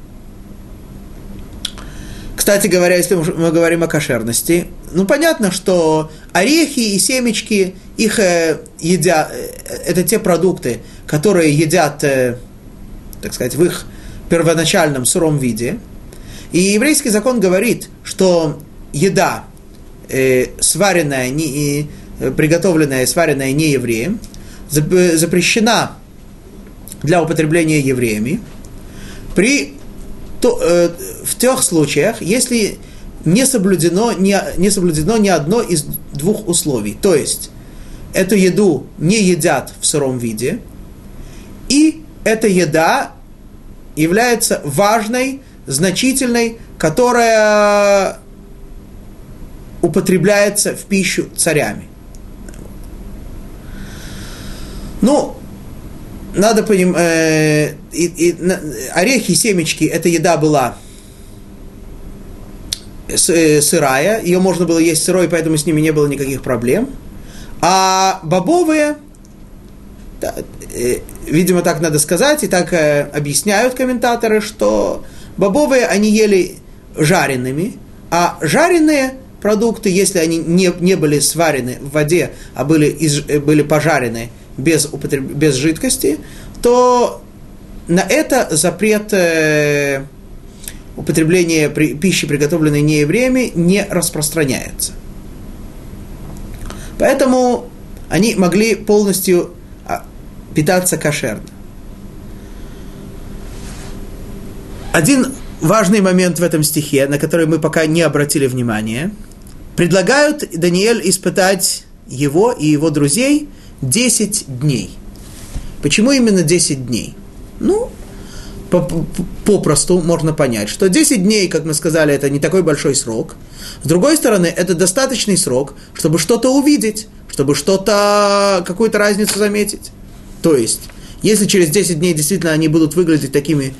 Кстати говоря, если мы говорим о кошерности, ну понятно, что орехи и семечки, их э, едят, э, это те продукты, которые едят, э, так сказать, в их первоначальном сыром виде. И еврейский закон говорит, что еда, э, сваренная, не, приготовленная и сваренная не евреем, запрещена для употребления евреями при, то, э, в тех случаях, если не соблюдено, не, не соблюдено ни одно из двух условий. То есть, эту еду не едят в сыром виде, и эта еда является важной, значительной, которая употребляется в пищу царями. Ну, надо понимать, э, орехи, семечки, эта еда была э, сырая, ее можно было есть сырой, поэтому с ними не было никаких проблем. А бобовые, да, э, видимо, так надо сказать, и так э, объясняют комментаторы, что бобовые они ели жареными, а жареные продукты, если они не, не были сварены в воде, а были, из, э, были пожарены – без, употреб... без жидкости, то на это запрет э, употребления при... пищи, приготовленной не евреями, не распространяется. Поэтому они могли полностью а, питаться кошерно. Один важный момент в этом стихе, на который мы пока не обратили внимания, предлагают Даниэль испытать его и его друзей 10 дней. Почему именно 10 дней? Ну, попросту можно понять, что 10 дней, как мы сказали, это не такой большой срок. С другой стороны, это достаточный срок, чтобы что-то увидеть, чтобы что-то, какую-то разницу заметить. То есть, если через 10 дней действительно они будут выглядеть такими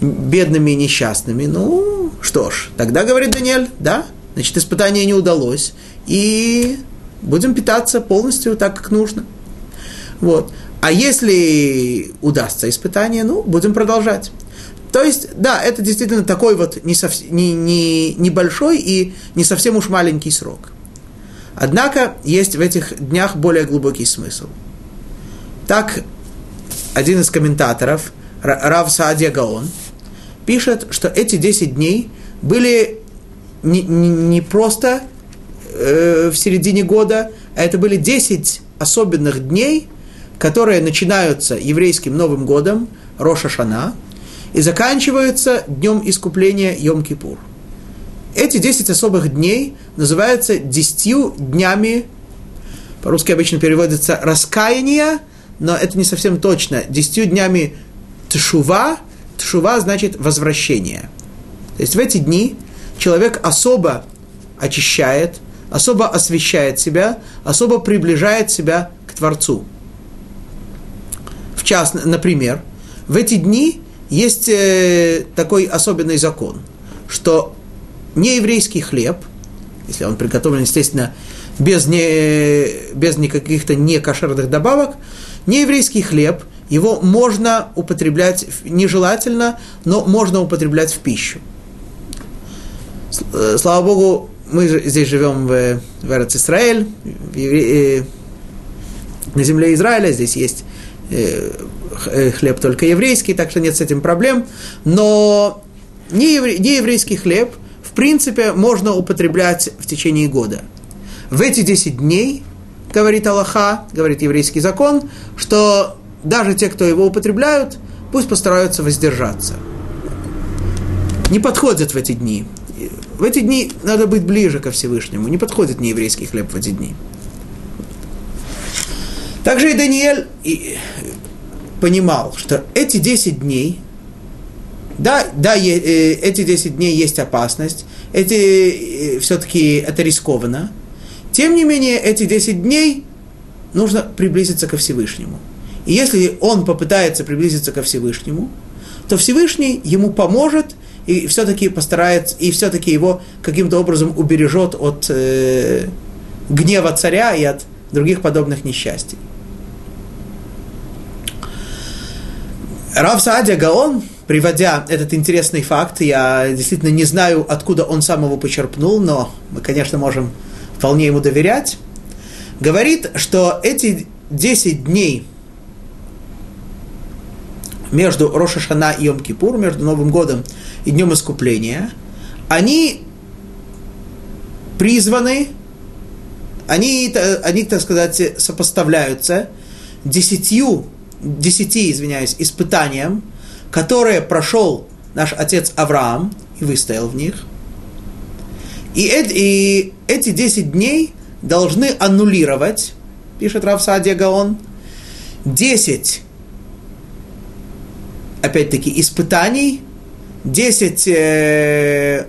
бедными и несчастными, ну, что ж, тогда, говорит Даниэль, да, значит, испытание не удалось, и будем питаться полностью так, как нужно. Вот. А если удастся испытание, ну, будем продолжать. То есть, да, это действительно такой вот не совсем, не, не, небольшой и не совсем уж маленький срок. Однако есть в этих днях более глубокий смысл. Так, один из комментаторов, Рав Саадия Гаон, пишет, что эти 10 дней были не, не, не просто э, в середине года, а это были 10 особенных дней, которые начинаются еврейским Новым годом, Роша Шана, и заканчиваются днем искупления Йом-Кипур. Эти 10 особых дней называются 10 днями, по-русски обычно переводится раскаяние, но это не совсем точно, 10 днями тшува, тшува значит возвращение. То есть в эти дни человек особо очищает, особо освещает себя, особо приближает себя к Творцу – в например, в эти дни есть э, такой особенный закон, что нееврейский хлеб, если он приготовлен, естественно, без, не, без никаких-то некошерных добавок, нееврейский хлеб, его можно употреблять нежелательно, но можно употреблять в пищу. Э, слава Богу, мы здесь живем в, в Израиль, э, на земле Израиля, здесь есть хлеб только еврейский, так что нет с этим проблем. Но не, евре, не еврейский хлеб, в принципе, можно употреблять в течение года. В эти 10 дней, говорит Аллаха, говорит еврейский закон, что даже те, кто его употребляют, пусть постараются воздержаться. Не подходят в эти дни. В эти дни надо быть ближе ко Всевышнему. Не подходит нееврейский хлеб в эти дни. Также и Даниэль понимал, что эти 10 дней, да, да, э, эти 10 дней есть опасность, эти, э, все-таки это рискованно. Тем не менее, эти 10 дней нужно приблизиться ко Всевышнему. И если он попытается приблизиться ко Всевышнему, то Всевышний ему поможет и все-таки постарается, и все-таки его каким-то образом убережет от э, гнева царя и от других подобных несчастий. Рав Саадия Гаон, приводя этот интересный факт, я действительно не знаю, откуда он сам его почерпнул, но мы, конечно, можем вполне ему доверять, говорит, что эти 10 дней между Рошашана и Йом-Кипур, между Новым годом и Днем Искупления, они призваны, они, они, так сказать, сопоставляются десятью десяти, извиняюсь, испытаниям, которые прошел наш отец Авраам и выстоял в них. И, и эти десять дней должны аннулировать, пишет Рав Садия Гаон, десять, опять-таки, испытаний, десять э,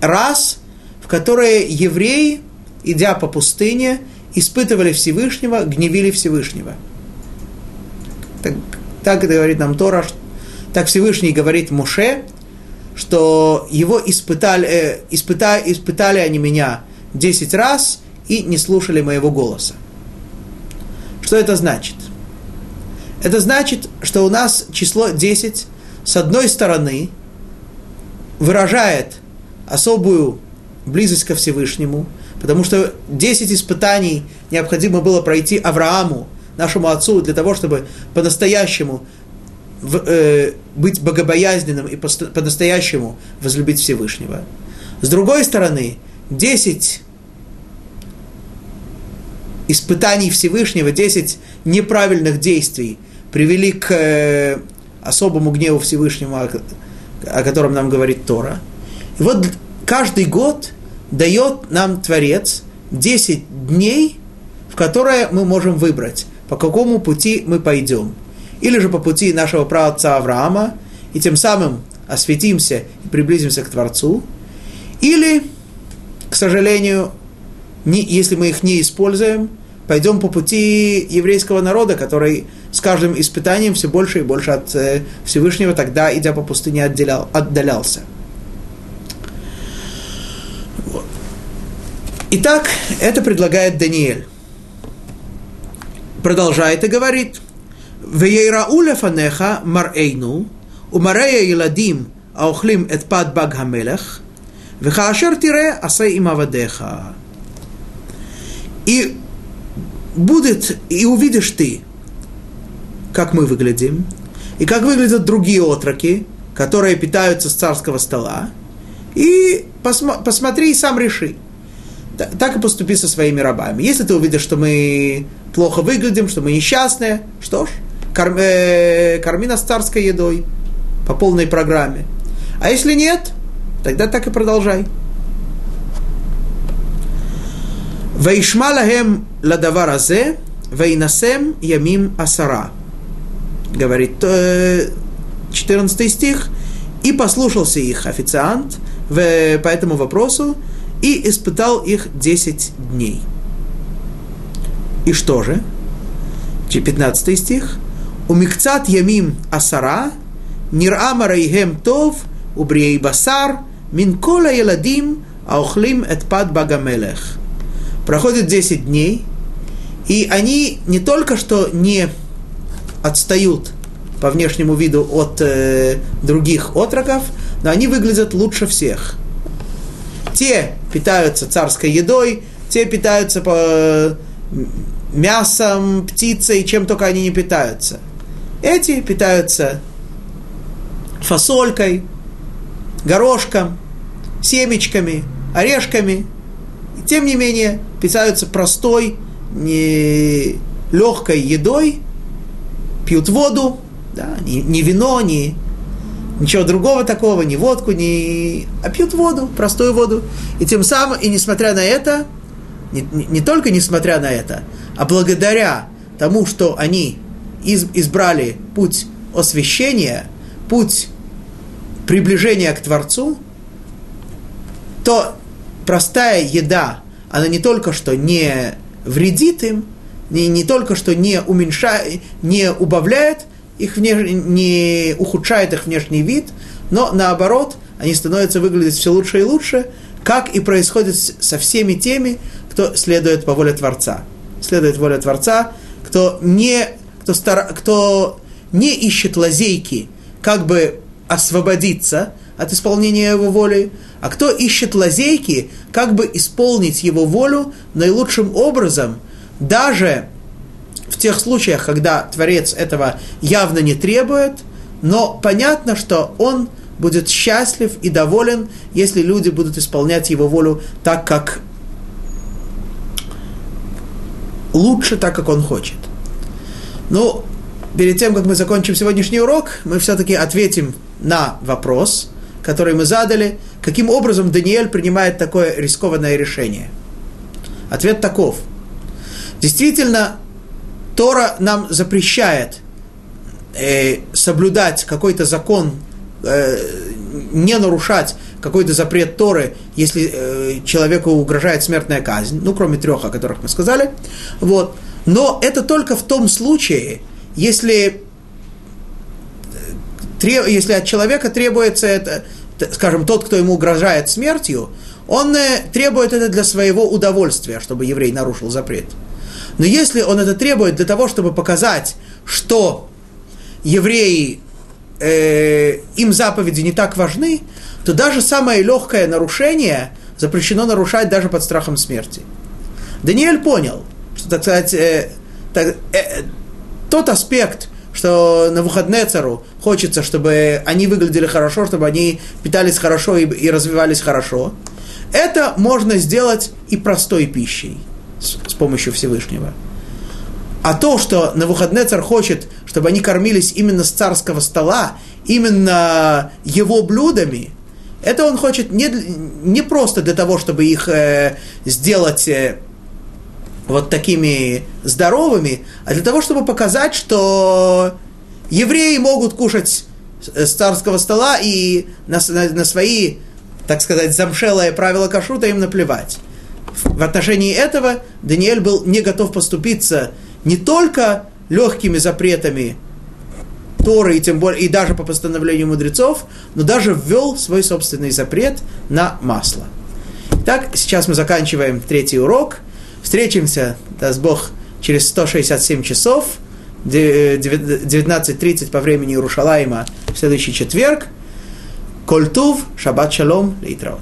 раз, в которые евреи, идя по пустыне, испытывали Всевышнего, гневили Всевышнего – так, так говорит нам Тора, так Всевышний говорит Муше, что его испытали, э, испытали, испытали они меня 10 раз и не слушали моего голоса. Что это значит? Это значит, что у нас число 10 с одной стороны выражает особую близость ко Всевышнему, потому что 10 испытаний необходимо было пройти Аврааму, нашему отцу для того, чтобы по-настоящему в, э, быть богобоязненным и по-настоящему возлюбить Всевышнего. С другой стороны, 10 испытаний Всевышнего, 10 неправильных действий привели к э, особому гневу Всевышнего, о, о котором нам говорит Тора. И вот каждый год дает нам Творец 10 дней, в которые мы можем выбрать, по какому пути мы пойдем. Или же по пути нашего праотца Авраама, и тем самым осветимся и приблизимся к Творцу. Или, к сожалению, не, если мы их не используем, пойдем по пути еврейского народа, который с каждым испытанием все больше и больше от э, Всевышнего тогда, идя по пустыне, отделял, отдалялся. Итак, это предлагает Даниэль. Продолжает и говорит. Вейрауля фанеха марейну, умарея еладим, аухлим эт пад баг хамелех, вехаашер тире асей имавадеха. И будет, и увидишь ты, как мы выглядим, и как выглядят другие отроки, которые питаются с царского стола, и посмо, посмотри и сам реши. Так и поступи со своими рабами. Если ты увидишь, что мы плохо выглядим, что мы несчастные. Что ж, корми, э, корми нас царской едой по полной программе. А если нет, тогда так и продолжай. Ваишма ладаваразе, вейнасем ямим асара. Говорит э, 14 стих. И послушался их официант в, по этому вопросу и испытал их 10 дней. И что же? 15 стих. У микцат ямим асара, нир'a марайхем тов, убрией басар, мин кола еладим, аухлим эт пад багамелех. Проходит 10 дней, и они не только что не отстают по внешнему виду от э, других отроков, но они выглядят лучше всех. Те питаются царской едой, те питаются по мясом, птицей, чем только они не питаются. Эти питаются фасолькой, горошком, семечками, орешками. И тем не менее, питаются простой, не легкой едой, пьют воду, да, не, не вино, не ничего другого такого, не водку, не, а пьют воду, простую воду. И тем самым, и несмотря на это, не, не, только несмотря на это, а благодаря тому, что они из, избрали путь освящения, путь приближения к Творцу, то простая еда, она не только что не вредит им, не, не только что не уменьшает, не убавляет их внеш... не ухудшает их внешний вид, но наоборот, они становятся выглядеть все лучше и лучше, как и происходит со всеми теми, кто следует по воле Творца. Следует воле Творца, кто не, кто стар, кто не ищет лазейки, как бы освободиться от исполнения его воли, а кто ищет лазейки, как бы исполнить его волю наилучшим образом, даже в тех случаях, когда Творец этого явно не требует, но понятно, что он будет счастлив и доволен, если люди будут исполнять его волю так, как лучше, так, как он хочет. Ну, перед тем, как мы закончим сегодняшний урок, мы все-таки ответим на вопрос, который мы задали, каким образом Даниэль принимает такое рискованное решение. Ответ таков. Действительно, Тора нам запрещает э, соблюдать какой-то закон, э, не нарушать какой-то запрет Торы, если э, человеку угрожает смертная казнь, ну, кроме трех, о которых мы сказали. Вот. Но это только в том случае, если, э, если от человека требуется это, скажем, тот, кто ему угрожает смертью, он э, требует это для своего удовольствия, чтобы еврей нарушил запрет. Но если он это требует для того, чтобы показать, что евреи, э, им заповеди не так важны, то даже самое легкое нарушение запрещено нарушать даже под страхом смерти. Даниэль понял, что, так сказать, э, так, э, тот аспект, что на выходные цару хочется, чтобы они выглядели хорошо, чтобы они питались хорошо и, и развивались хорошо, это можно сделать и простой пищей с, с помощью Всевышнего. А то, что на выходные царь хочет, чтобы они кормились именно с царского стола, именно его блюдами, Это он хочет не, не просто для того, чтобы их э, сделать э, вот такими здоровыми, а для того, чтобы показать, что евреи могут кушать с царского стола и на, на, на свои, так сказать, замшелые правила кашрута им наплевать. В отношении этого Даниэль был не готов поступиться не только легкими запретами Торы, и тем более, и даже по постановлению мудрецов, но даже ввел свой собственный запрет на масло. Итак, сейчас мы заканчиваем третий урок. Встретимся, даст Бог, через 167 часов, 19.30 по времени Иерушалайма в следующий четверг. Кольтув, шаббат шалом, лейтраот.